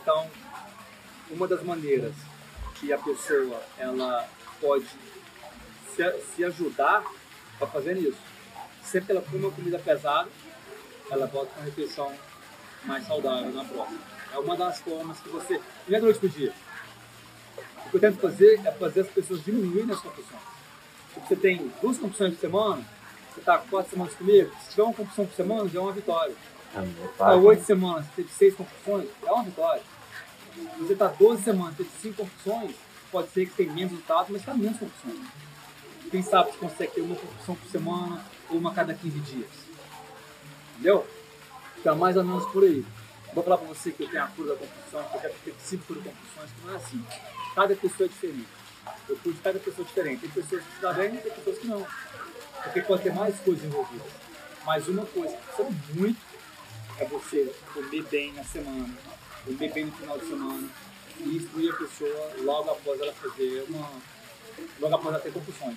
Então, uma das maneiras que a pessoa ela pode se, se ajudar a fazer isso, sempre que ela come uma comida pesada, ela bota uma refeição mais saudável na próxima. É uma das formas que você. Não é noite por dia. O que eu tento fazer é fazer as pessoas diminuírem as compulsões. Se você tem duas compulsões por semana, você está quatro semanas comigo, se tiver uma compulsão por semana, já é uma vitória. Está oito semanas, teve seis compulsões, é uma vitória. Se você está 12 semanas, teve cinco compulsões, pode ser que tenha menos resultado, mas está menos compulsões. Quem sabe se consegue ter uma compulsão por semana ou uma a cada 15 dias. Entendeu? Então, mais ou menos por aí. Vou falar para você que eu tenho a cura da compulsão, que eu já tive cinco cura da compulsões, que não é assim. Cada pessoa é diferente. Eu cuido de cada pessoa diferente. Tem pessoas que se bem, tem pessoas que não. Porque pode ter mais coisas envolvidas. Mas uma coisa que precisa muito você comer bem na semana, comer bem no final de semana e instruir a pessoa logo após ela fazer uma. logo após ela ter compulsões.